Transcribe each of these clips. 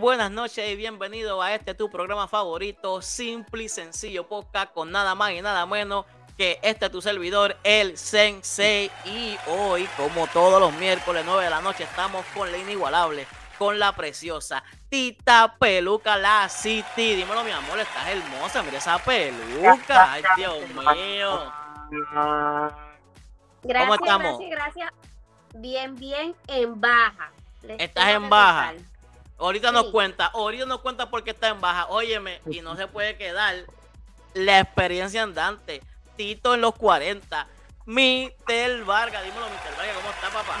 buenas noches y bienvenido a este tu programa favorito, simple y sencillo podcast con nada más y nada menos que este tu servidor, el Sensei. Y hoy, como todos los miércoles 9 de la noche, estamos con la inigualable, con la preciosa Tita Peluca, la City. Dímelo, mi amor, estás hermosa, mira esa peluca. Ay, Dios mío. Gracias, ¿Cómo estamos? gracias, gracias. Bien, bien, en baja. Les Estás en baja. Ahorita nos cuenta, ahorita nos cuenta por qué está en baja. Óyeme, y no se puede quedar la experiencia andante. Tito en los 40. Mitel Vargas, dímelo, Mitel Vargas, ¿cómo está, papá?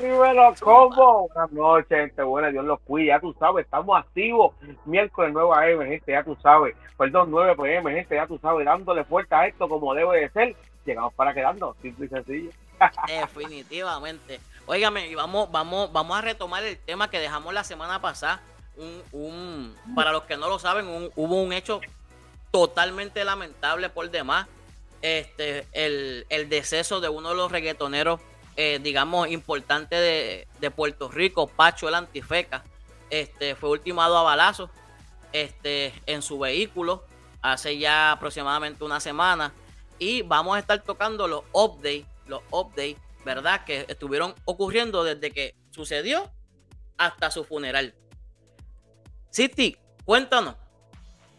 Dímelo, ¿cómo? Buenas noches, gente buena, Dios los cuida, ya tú sabes, estamos activos. Miércoles 9 AM, gente, ya tú sabes. Perdón, 9 PM, gente, ya tú sabes, dándole fuerza a esto como debe de ser. Llegamos para quedarnos, simple y sencillo. Definitivamente. Óigame, y vamos, vamos, vamos a retomar el tema que dejamos la semana pasada. Un, un, para los que no lo saben, hubo un hecho totalmente lamentable por demás. Este, el, el deceso de uno de los reggaetoneros, eh, digamos, importantes de, de Puerto Rico, Pacho el Antifeca. Este, fue ultimado a balazos este, en su vehículo hace ya aproximadamente una semana. Y vamos a estar tocando los updates, los updates, ¿verdad? Que estuvieron ocurriendo desde que sucedió hasta su funeral. City, cuéntanos.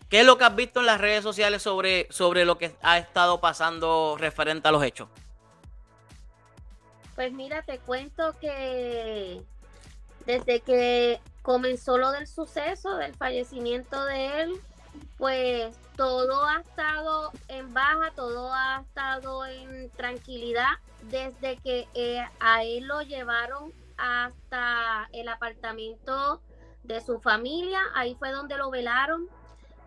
¿Qué es lo que has visto en las redes sociales sobre, sobre lo que ha estado pasando referente a los hechos? Pues mira, te cuento que desde que comenzó lo del suceso, del fallecimiento de él, pues todo ha estado en baja, todo ha estado en tranquilidad desde que eh, a él lo llevaron hasta el apartamento de su familia, ahí fue donde lo velaron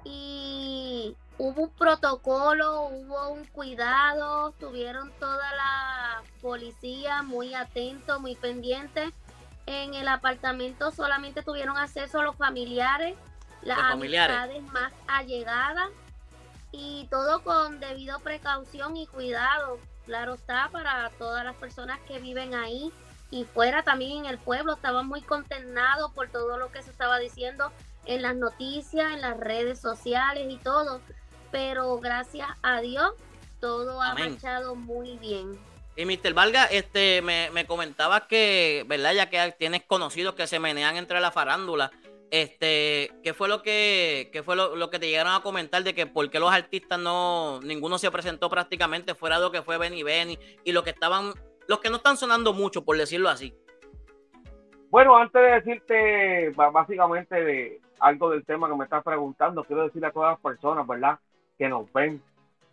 y hubo un protocolo, hubo un cuidado, tuvieron toda la policía muy atento, muy pendiente. En el apartamento solamente tuvieron acceso a los familiares, las Los familiares. amistades más allegadas y todo con debido precaución y cuidado. Claro está para todas las personas que viven ahí y fuera también en el pueblo. Estaban muy consternados por todo lo que se estaba diciendo en las noticias, en las redes sociales y todo. Pero gracias a Dios, todo ha marchado muy bien. Y Mr. Vargas, este, me, me comentabas que, ¿verdad? Ya que tienes conocidos que se menean entre la farándula. Este, ¿qué fue lo que, qué fue lo, que te llegaron a comentar de que por qué los artistas no, ninguno se presentó prácticamente fuera de lo que fue Benny Benny y los que estaban, los que no están sonando mucho, por decirlo así? Bueno, antes de decirte básicamente de algo del tema que me estás preguntando, quiero decirle a todas las personas, ¿verdad? Que nos ven,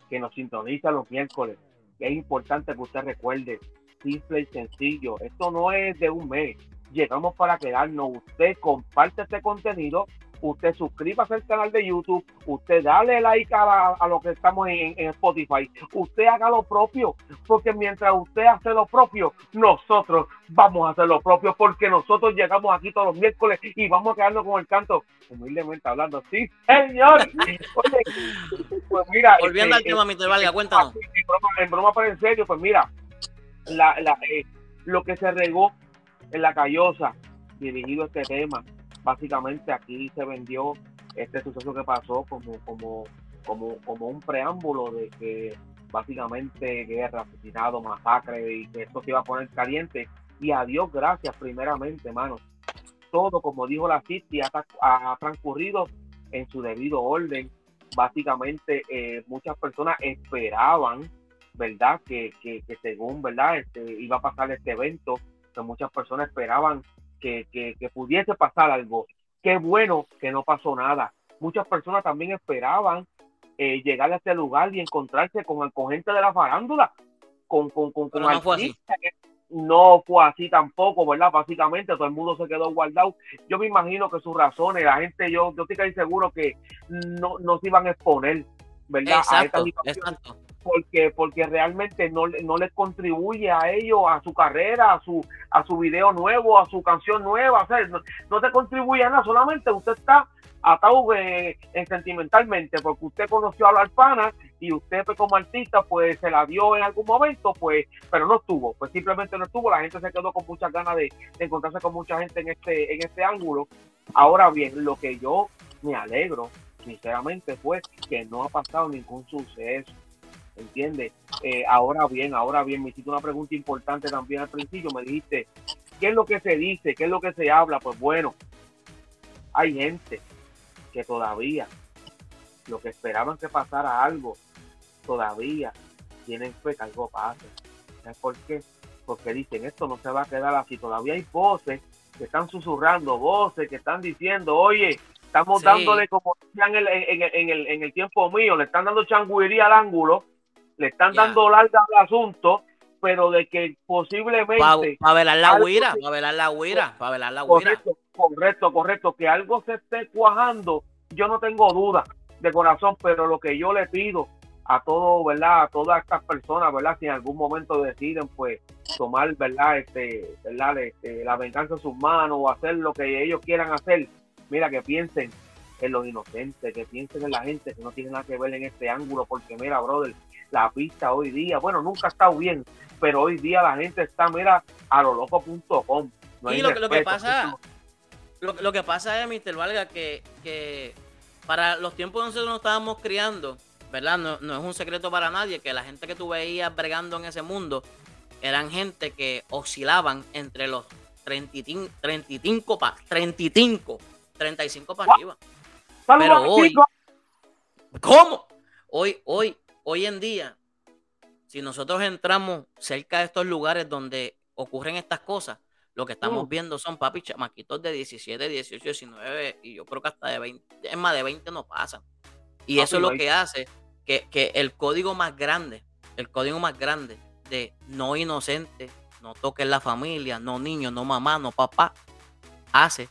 que nos sintonizan los miércoles, es importante que usted recuerde, simple y sencillo, esto no es de un mes, llegamos para quedarnos, usted comparte este contenido, usted suscríbase al canal de YouTube, usted dale like a, la- a lo que estamos en, en Spotify, usted haga lo propio, porque mientras usted hace lo propio, nosotros vamos a hacer lo propio, porque nosotros llegamos aquí todos los miércoles y vamos a quedarnos con el canto, humildemente hablando, sí, señor. Oye, pues mira, Volviendo al este, tema, Mr. Vargas, cuéntanos. en broma, en broma, pero en serio, pues mira, la, la, eh, lo que se regó en la callosa dirigido este tema, básicamente aquí se vendió este suceso que pasó como, como, como, como un preámbulo de que básicamente guerra, asesinato, masacre y que esto se iba a poner caliente. Y a Dios gracias primeramente, hermano. Todo, como dijo la City, ha, ha transcurrido en su debido orden. Básicamente, eh, muchas personas esperaban, ¿verdad? Que, que, que según, ¿verdad? Este, iba a pasar este evento, que muchas personas esperaban que, que, que pudiese pasar algo. Qué bueno que no pasó nada. Muchas personas también esperaban eh, llegar a este lugar y encontrarse con, con gente de la farándula, con, con, con, no fue así. artistas que no fue así tampoco, ¿verdad? Básicamente todo el mundo se quedó guardado. Yo me imagino que sus razones, la gente, yo, yo estoy casi seguro que no, no se iban a exponer, ¿verdad? a esta situación exacto. Porque porque realmente no, no les contribuye a ellos, a su carrera, a su a su video nuevo, a su canción nueva, no, no te contribuye a nada, solamente usted está atado eh, sentimentalmente porque usted conoció a la alpana y usted pues, como artista pues se la dio en algún momento pues pero no estuvo pues simplemente no estuvo la gente se quedó con muchas ganas de, de encontrarse con mucha gente en este en este ángulo. Ahora bien lo que yo me alegro sinceramente fue que no ha pasado ningún suceso ¿entiendes? Eh, ahora bien, ahora bien, me hiciste una pregunta importante también al principio, me dijiste, ¿qué es lo que se dice? ¿Qué es lo que se habla? Pues bueno, hay gente que todavía, lo que esperaban que pasara algo, todavía tienen fe que algo pase. ¿Sabes por qué? Porque dicen, esto no se va a quedar así. Todavía hay voces que están susurrando, voces que están diciendo, oye, estamos dándole como en el, en, el, en, el, tiempo mío, le están dando changuiría al ángulo, le están dando larga al asunto, pero de que posiblemente... Para velar la huira, para velar la huira, para velar la huira. Correcto, correcto, correcto, que algo se esté cuajando, yo no tengo duda de corazón, pero lo que yo le pido a todo, ¿verdad? A todas estas personas, ¿verdad? Si en algún momento deciden, pues, tomar, ¿verdad? Este, ¿verdad? Este, la venganza en sus manos o hacer lo que ellos quieran hacer, mira, que piensen en los inocentes, que piensen en la gente que no tiene nada que ver en este ángulo, porque mira, brother, la pista hoy día, bueno, nunca ha estado bien, pero hoy día la gente está, mira, a lo loco.com. y lo, lo, que pasa, lo, que pasa es, Mr. Valga, que, que para los tiempos que nosotros nos estábamos criando, ¿verdad? No, no, es un secreto para nadie que la gente que tú veías bregando en ese mundo eran gente que oscilaban entre los 35, 35, 35, 35 para arriba. Pero hoy, ¿cómo? Hoy, hoy, hoy en día, si nosotros entramos cerca de estos lugares donde ocurren estas cosas, lo que estamos mm. viendo son papi chamaquitos de 17, 18, 19 y yo creo que hasta de 20, es más de 20 no pasan. Y eso es lo que hace que, que, el código más grande, el código más grande de no inocente, no toquen la familia, no niños, no mamá, no papá, hace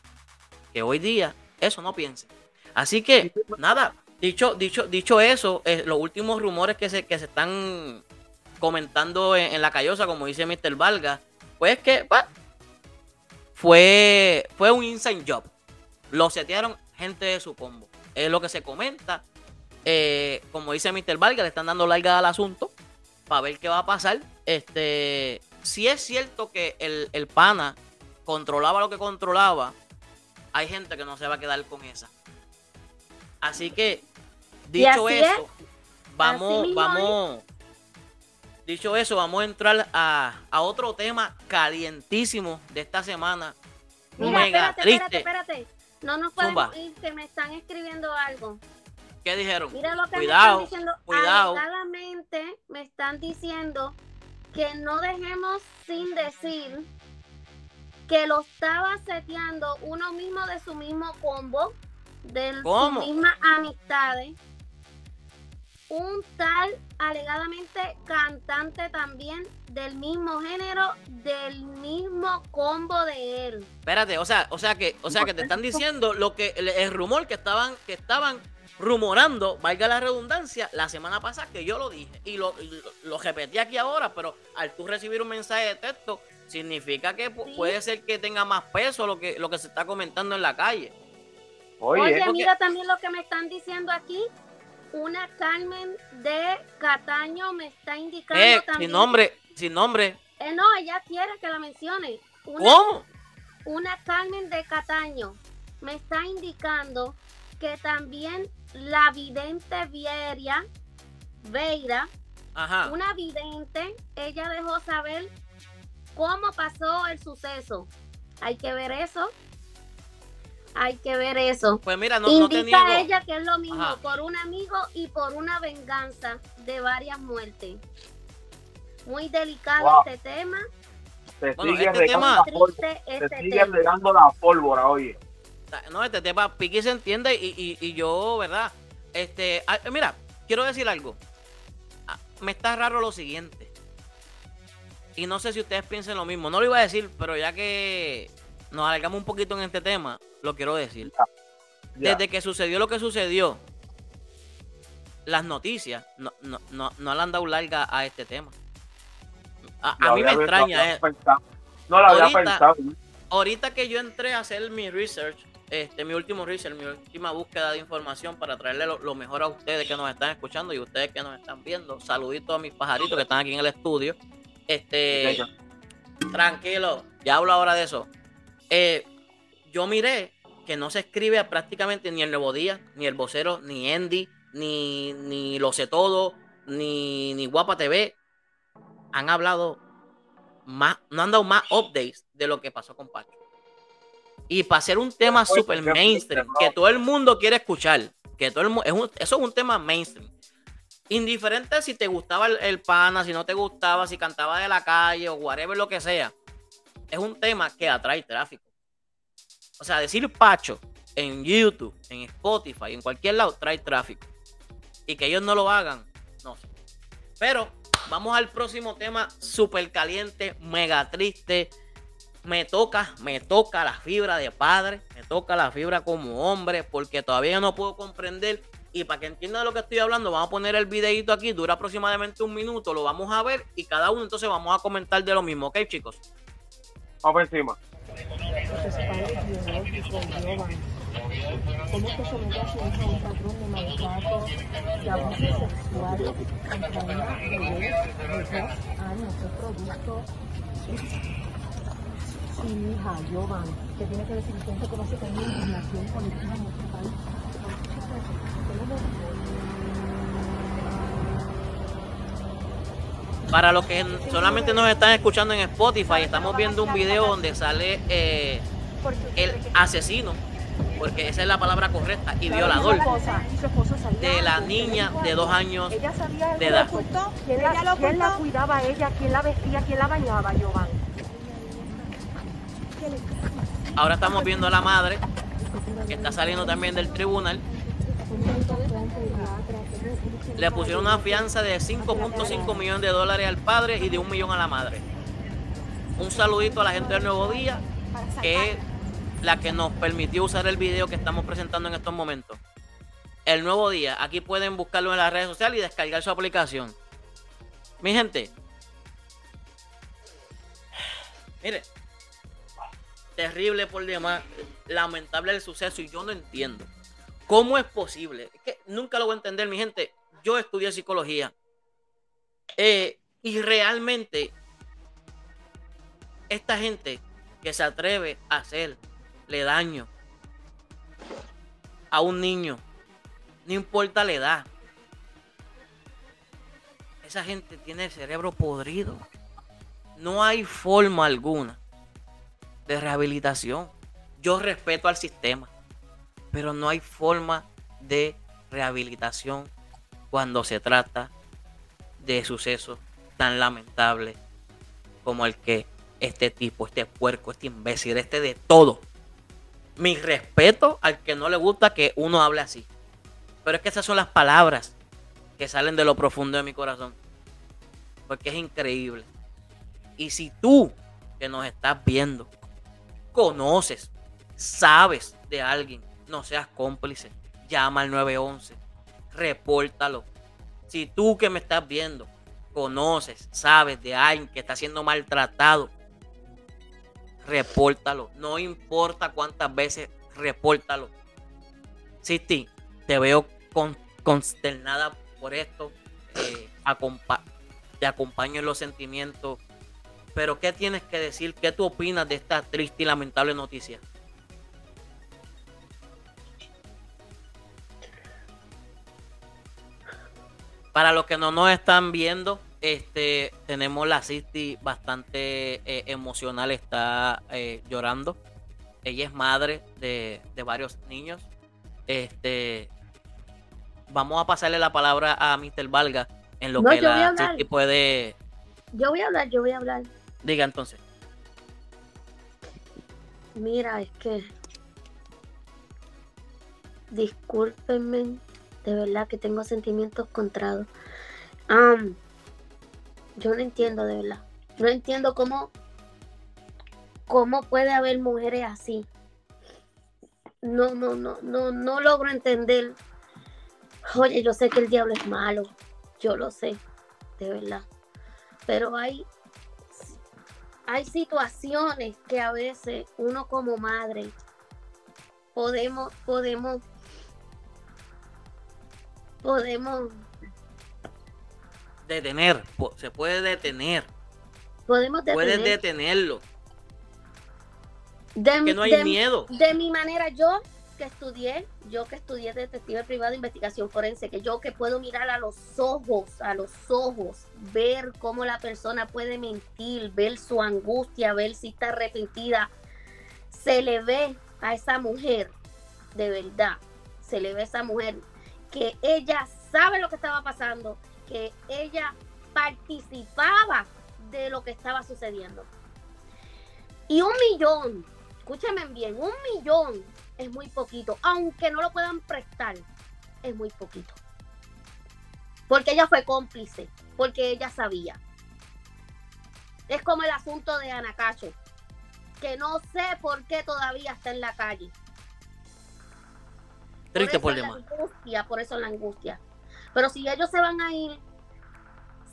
que hoy día eso no piense. Así que, nada, dicho, dicho, dicho eso, eh, los últimos rumores que se, que se están comentando en, la callosa, como dice Mr. Valga, pues que fue, fue un inside job. Lo setearon gente de su combo. Es lo que se comenta. Eh, como dice Mr. Valga, le están dando larga al asunto para ver qué va a pasar. Este, si es cierto que el, el pana controlaba lo que controlaba, hay gente que no se va a quedar con esa. Así que, dicho eso, vamos, vamos. Dicho eso, vamos a entrar a, otro tema calientísimo de esta semana. Mira, espérate, espérate, espérate. No nos podemos ir, que me están escribiendo algo. ¿Qué dijeron? Mira lo que cuidado, me están diciendo. Cuidado. me están diciendo que no dejemos sin decir que lo estaba seteando uno mismo de su mismo combo de sus mismas amistades. Un tal alegadamente cantante también del mismo género, del mismo combo de él. Espérate, o sea, o sea que, o sea que te están diciendo lo que el, rumor que estaban, que estaban rumorando, valga la redundancia, la semana pasada que yo lo dije y lo, lo, repetí aquí ahora, pero al tú recibir un mensaje de texto, significa que puede ser que tenga más peso lo que, lo que se está comentando en la calle. Oye, mira también lo que me están diciendo aquí. Una Carmen de Cataño me está indicando eh, también. Sin nombre, sin nombre. Eh, no, ella quiere que la mencione. ¿Cómo? Una Carmen de Cataño me está indicando que también la vidente Vieria, Veira, una vidente, ella dejó saber cómo pasó el suceso. Hay que ver eso. Hay que ver eso. Pues mira, no, Indica a ella que es lo mismo por un amigo y por una venganza de varias muertes. Muy delicado este tema. Se sigue este tema, este sigue regando la pólvora, oye. No, este tema Piqui se entiende y, y, yo, ¿verdad? Este, ah, mira, quiero decir algo. Ah, me está raro lo siguiente. Y no sé si ustedes piensen lo mismo. No lo iba a decir, pero ya que nos alargamos un poquito en este tema, lo quiero decir. Desde que sucedió lo que sucedió, las noticias no, no, no, no le han dado larga a este tema. A, mí me extraña. No, no la había pensado. Ahorita que yo entré a hacer mi research, este, mi último research, mi última búsqueda de información para traerle lo, mejor a ustedes que nos están escuchando y ustedes que nos están viendo. Saluditos a mis pajaritos que están aquí en el estudio. Este, tranquilo, ya hablo ahora de eso. Eh, yo miré que no se escribe prácticamente ni el Nuevo Día, ni el vocero, ni Andy, ni, ni Lo sé todo, ni, ni Guapa TV. Han hablado más, no han dado más updates de lo que pasó con Pacho. Y para ser un tema super mainstream, que todo el mundo quiere escuchar, que todo el es eso es un tema mainstream. Indiferente si te gustaba el, pana, si no te gustaba, si cantaba de la calle o whatever lo que sea, es un tema que atrae tráfico. O sea, decir Pacho en YouTube, en Spotify, en cualquier lado, trae tráfico. Y que ellos no lo hagan, no sé. Pero vamos al próximo tema súper caliente, mega triste. Me toca, me toca la fibra de padre, me toca la fibra como hombre, porque todavía no puedo comprender. Y para que entiendan de lo que estoy hablando, vamos a poner el videito aquí, dura aproximadamente un minuto, lo vamos a ver y cada uno entonces vamos a comentar de lo mismo, ¿ok chicos? Vamos encima. ¿Cómo se hija a un patrón de maltrato, de abuso sexual contra una de dos años? Es producto. Hija, Jovan, que tiene que decir una indignación colectiva en nuestro país. Para los que solamente nos están escuchando en Spotify, estamos viendo un video donde sale eh, el asesino porque esa es la palabra correcta, y violador de la niña de dos años de edad. ¿Quién la, cuidaba a ella? ¿Quién la vestía? ¿Quién la bañaba, Giovanni? Ahora estamos viendo a la madre, que está saliendo también del tribunal. Le pusieron una fianza de 5.5 millones de dólares al padre y de un millón a la madre. Un saludito a la gente del Nuevo Día, que la que nos permitió usar el video que estamos presentando en estos momentos. El nuevo día, aquí pueden buscarlo en las redes sociales y descargar su aplicación. Mi gente, mire, terrible por demás, lamentable el suceso y yo no entiendo. ¿Cómo es posible? Es que nunca lo voy a entender, mi gente. Yo estudié psicología. Eh, y realmente, esta gente que se atreve a hacer le daño a un niño, no importa la edad. Esa gente tiene el cerebro podrido. No hay forma alguna de rehabilitación. Yo respeto al sistema, pero no hay forma de rehabilitación cuando se trata de sucesos tan lamentables como el que este tipo, este puerco, este imbécil, este de todo mi respeto al que no le gusta que uno hable así. Pero es que esas son las palabras que salen de lo profundo de mi corazón. Porque es increíble. Y si tú que nos estás viendo, conoces, sabes de alguien, no seas cómplice, llama al 911, repórtalo. Si tú que me estás viendo, conoces, sabes de alguien que está siendo maltratado, repórtalo. No importa cuántas veces, repórtalo. Sisti, te veo consternada por esto. Eh, te acompaño en los sentimientos. Pero, ¿qué tienes que decir? ¿Qué tú opinas de esta triste y lamentable noticia? Para los que no nos están viendo, este, tenemos la City bastante eh, emocional, está eh, llorando. Ella es madre de, varios niños. Este, vamos a pasarle la palabra a Mr. Valga en lo que la City puede. Yo voy a hablar, yo voy a hablar. Diga entonces. Mira, es que. Discúlpenme, de verdad que tengo sentimientos contrados. Yo no entiendo de verdad. No entiendo cómo, cómo puede haber mujeres así. No, no, no, no, no logro entender Oye, yo sé que el diablo es malo, yo lo sé, de verdad. Pero hay, hay situaciones que a veces uno como madre podemos, podemos, podemos, Detener, se puede detener. podemos Puedes detener. detenerlo. De mi- Que no hay de- miedo. De mi manera, yo que estudié, yo que estudié detective privado de investigación forense, que yo que puedo mirar a los ojos, a los ojos, ver cómo la persona puede mentir, ver su angustia, ver si está arrepentida, se le ve a esa mujer, de verdad, se le ve a esa mujer que ella sabe lo que estaba pasando, que ella participaba de lo que estaba sucediendo. Y un millón, escúchenme bien, un millón es muy poquito, aunque no lo puedan prestar, es muy poquito. Porque ella fue cómplice, porque ella sabía. Es como el asunto de Anacacho, que no sé por qué todavía está en la calle. Triste por problema. angustia, por eso la angustia. Pero si ellos se van a ir,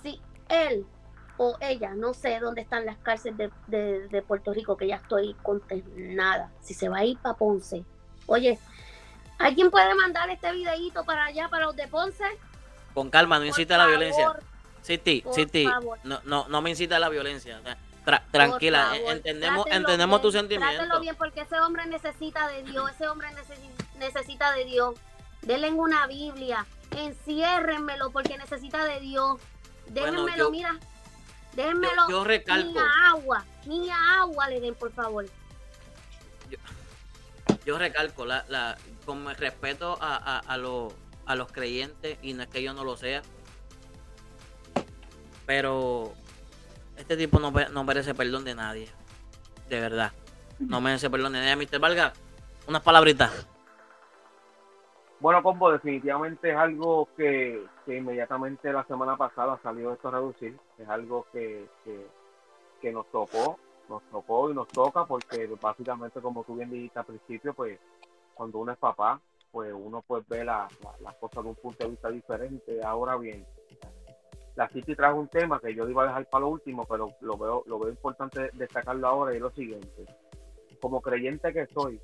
si él o ella, no sé dónde están las cárceles de, de- de Puerto Rico, que ya estoy consternada. Si se va a ir para Ponce. Oye, ¿alguien puede mandar este videíto para allá, para los de Ponce? Con calma, no incita a la violencia. City, por City, favor. no, no, no me incita a la violencia. Tra- tranquila, favor, entendemos, entendemos tu bien, sentimiento. Trátenlo bien porque ese hombre necesita de Dios, ese hombre necesi- necesita de Dios. Denle una Biblia, enciérrenmelo porque necesita de Dios. Bueno, Déjenmelo, yo- mira, Yo, déjenmelo yo recalco, ni a agua, ni a agua le den, por favor. yo recalco, la, la, con respeto a, a, a, los, a los creyentes, y no es que yo no lo sea, pero este tipo no, no merece perdón de nadie. De verdad. No merece perdón de nadie. Mr. Valga, unas palabritas. Bueno, combo, definitivamente es algo que, que inmediatamente la semana pasada salió esto a reducir. Es algo que, que, nos tocó, nos tocó y nos toca porque básicamente, como tú bien dijiste al principio, pues cuando uno es papá, pues uno pues ve la- la- las cosas de un punto de vista diferente. Ahora bien, la City trajo un tema que yo iba a dejar para lo último, pero lo veo, lo veo importante destacarlo ahora y es lo siguiente. Como creyente que soy,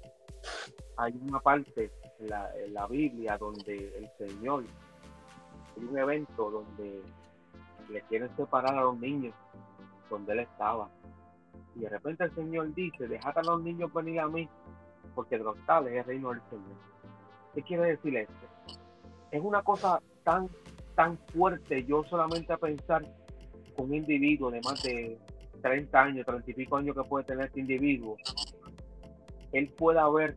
hay una parte la, la Biblia donde el Señor, hay un evento donde le quieren separar a los niños donde él estaba. Y de repente el Señor dice, dejad a los niños venir a mí, porque de los tales es el reino del Señor. ¿Qué quiere decir esto? Es una cosa tan, tan fuerte yo solamente a pensar un individuo de más de 30 años, 30 y pico años que puede tener este individuo, él pueda ver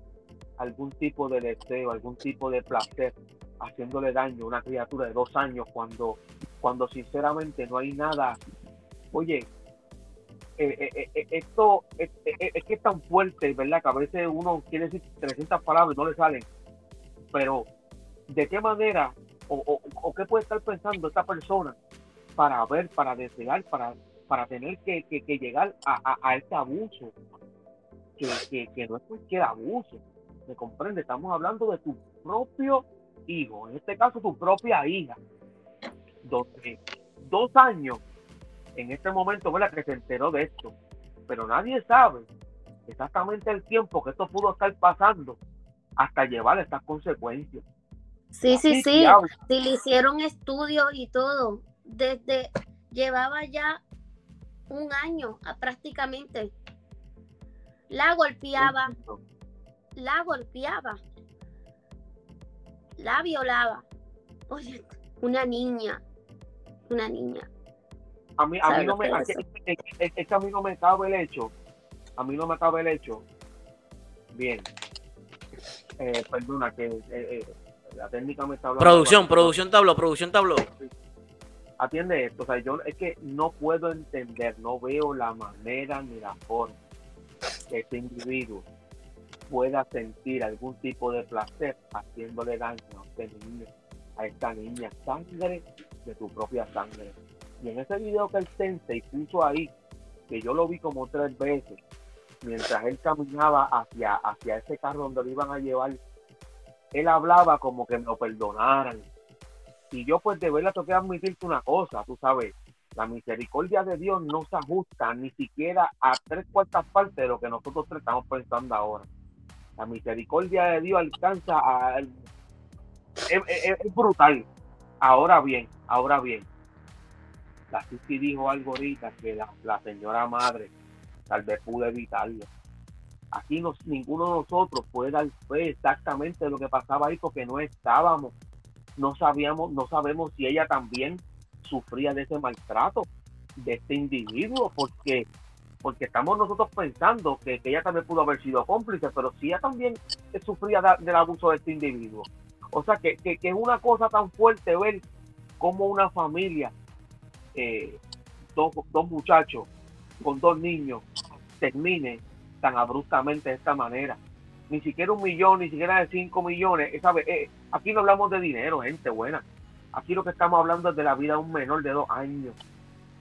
algún tipo de deseo, algún tipo de placer haciéndole daño a una criatura de dos años cuando, cuando sinceramente no hay nada. Oye, eh, eh, eh, esto es, que es tan fuerte, ¿verdad? Que a veces uno quiere decir 300 palabras y no le salen. Pero, ¿de qué manera o, qué puede estar pensando esta persona para ver, para desear, para, para tener que, llegar a, a- este abuso? Que no es cualquier abuso. ¿Me comprende? Estamos hablando de tu propio hijo, en este caso tu propia hija, donde dos años en este momento, ¿verdad? Que se enteró de esto, pero nadie sabe exactamente el tiempo que esto pudo estar pasando hasta llevar estas consecuencias. Sí, sí, Así, sí. Sí, le hicieron estudios y todo. Desde, llevaba ya un año ah, prácticamente. La golpeaba, la golpeaba, la violaba. Oye, una niña, una niña. A mí, a ¿Sabes mí no me, es eso? es, es- es que a mí no me cabe el hecho, a mí no me cabe el hecho, bien, eh, perdona que eh, eh, la técnica me está hablando. Producción, producción tabló, producción tabló. Atiende esto, o sea, yo es que no puedo entender, no veo la manera ni la forma que este individuo pueda sentir algún tipo de placer haciéndole daño a niño, a esta niña, sangre de tu propia sangre. Y en ese video que el sensei puso ahí, que yo lo vi como tres veces, mientras él caminaba hacia, hacia ese carro donde lo iban a llevar, él hablaba como que me lo perdonaran, Y yo pues de verdad tengo que admitirte una cosa, tú sabes, la misericordia de Dios no se ajusta ni siquiera a tres cuartas partes de lo que nosotros estamos pensando ahora. La misericordia de Dios alcanza a... Es, brutal. Ahora bien, ahora bien. La Cici dijo algo ahorita que la, señora madre tal vez pudo evitarlo. Aquí ninguno de nosotros puede dar fe exactamente lo que pasaba ahí porque no estábamos. No sabíamos, no sabemos si ella también sufría de ese maltrato de este individuo, porque porque estamos nosotros pensando que, ella también pudo haber sido cómplice, pero si ella también sufría del abuso de este individuo. O sea, que, que, es una cosa tan fuerte ver cómo una familia, eh, dos, dos muchachos con dos niños, termine tan abruptamente de esta manera. Ni siquiera un millón, ni siquiera de cinco millones. Eh, aquí no hablamos de dinero, gente buena. Aquí lo que estamos hablando es de la vida de un menor de dos años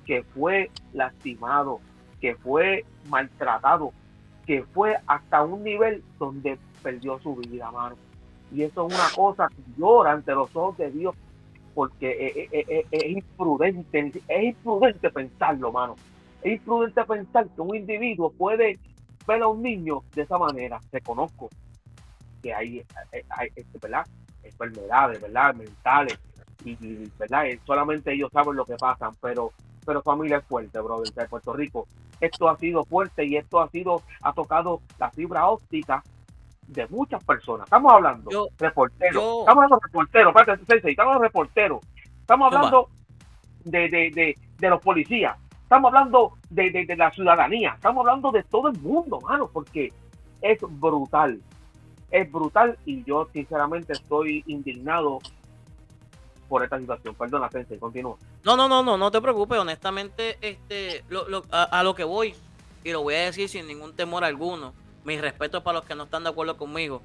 que fue lastimado, que fue maltratado, que fue hasta un nivel donde perdió su vida, mano. Y eso es una cosa que llora ante los ojos de Dios, porque es, imprudente, es imprudente pensarlo, mano. Es imprudente pensar que un individuo puede ver a un niño de esa manera. Reconozco que hay, hay, este, ¿verdad? enfermedades, ¿verdad? mentales, y, ¿verdad? solamente ellos saben lo que pasan, pero pero familia es fuerte, brother, de Puerto Rico. Esto ha sido fuerte y esto ha sido, ha tocado la fibra óptica de muchas personas. Estamos hablando de reporteros, estamos hablando de reporteros, estamos hablando de reporteros, estamos hablando de, de, de, los policías, estamos hablando de, de, la ciudadanía, estamos hablando de todo el mundo, mano, porque es brutal, es brutal y yo sinceramente estoy indignado por esta situación. Perdona, Sensei, continúa. No, no, no, no, no te preocupes. Honestamente, este, a, lo que voy, y lo voy a decir sin ningún temor alguno, mis respetos para los que no están de acuerdo conmigo,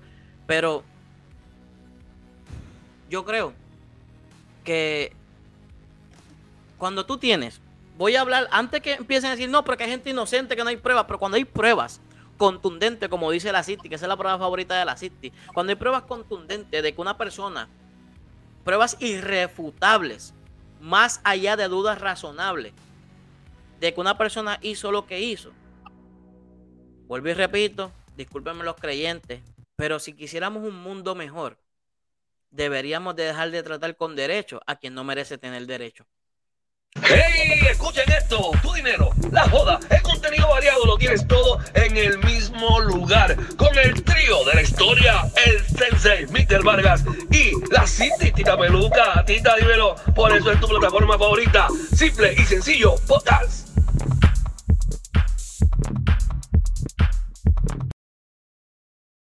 pero yo creo que cuando tú tienes, voy a hablar, antes que empiecen a decir, no, porque hay gente inocente, que no hay pruebas, pero cuando hay pruebas contundentes, como dice la City, que esa es la prueba favorita de la City, cuando hay pruebas contundentes de que una persona pruebas irrefutables, más allá de dudas razonables, de que una persona hizo lo que hizo. Vuelvo y repito, discúlpenme los creyentes, pero si quisiéramos un mundo mejor, deberíamos de dejar de tratar con derecho a quien no merece tener derecho. ¡Hey! Escuchen esto, tu dinero, la joda, el contenido variado lo tienes todo en el mismo lugar. Con el trío de la historia, el Sensei, Mr. Vargas y la City Tita Peluca. Tita, dímelo, por eso es tu plataforma favorita. Simple y sencillo, podcast.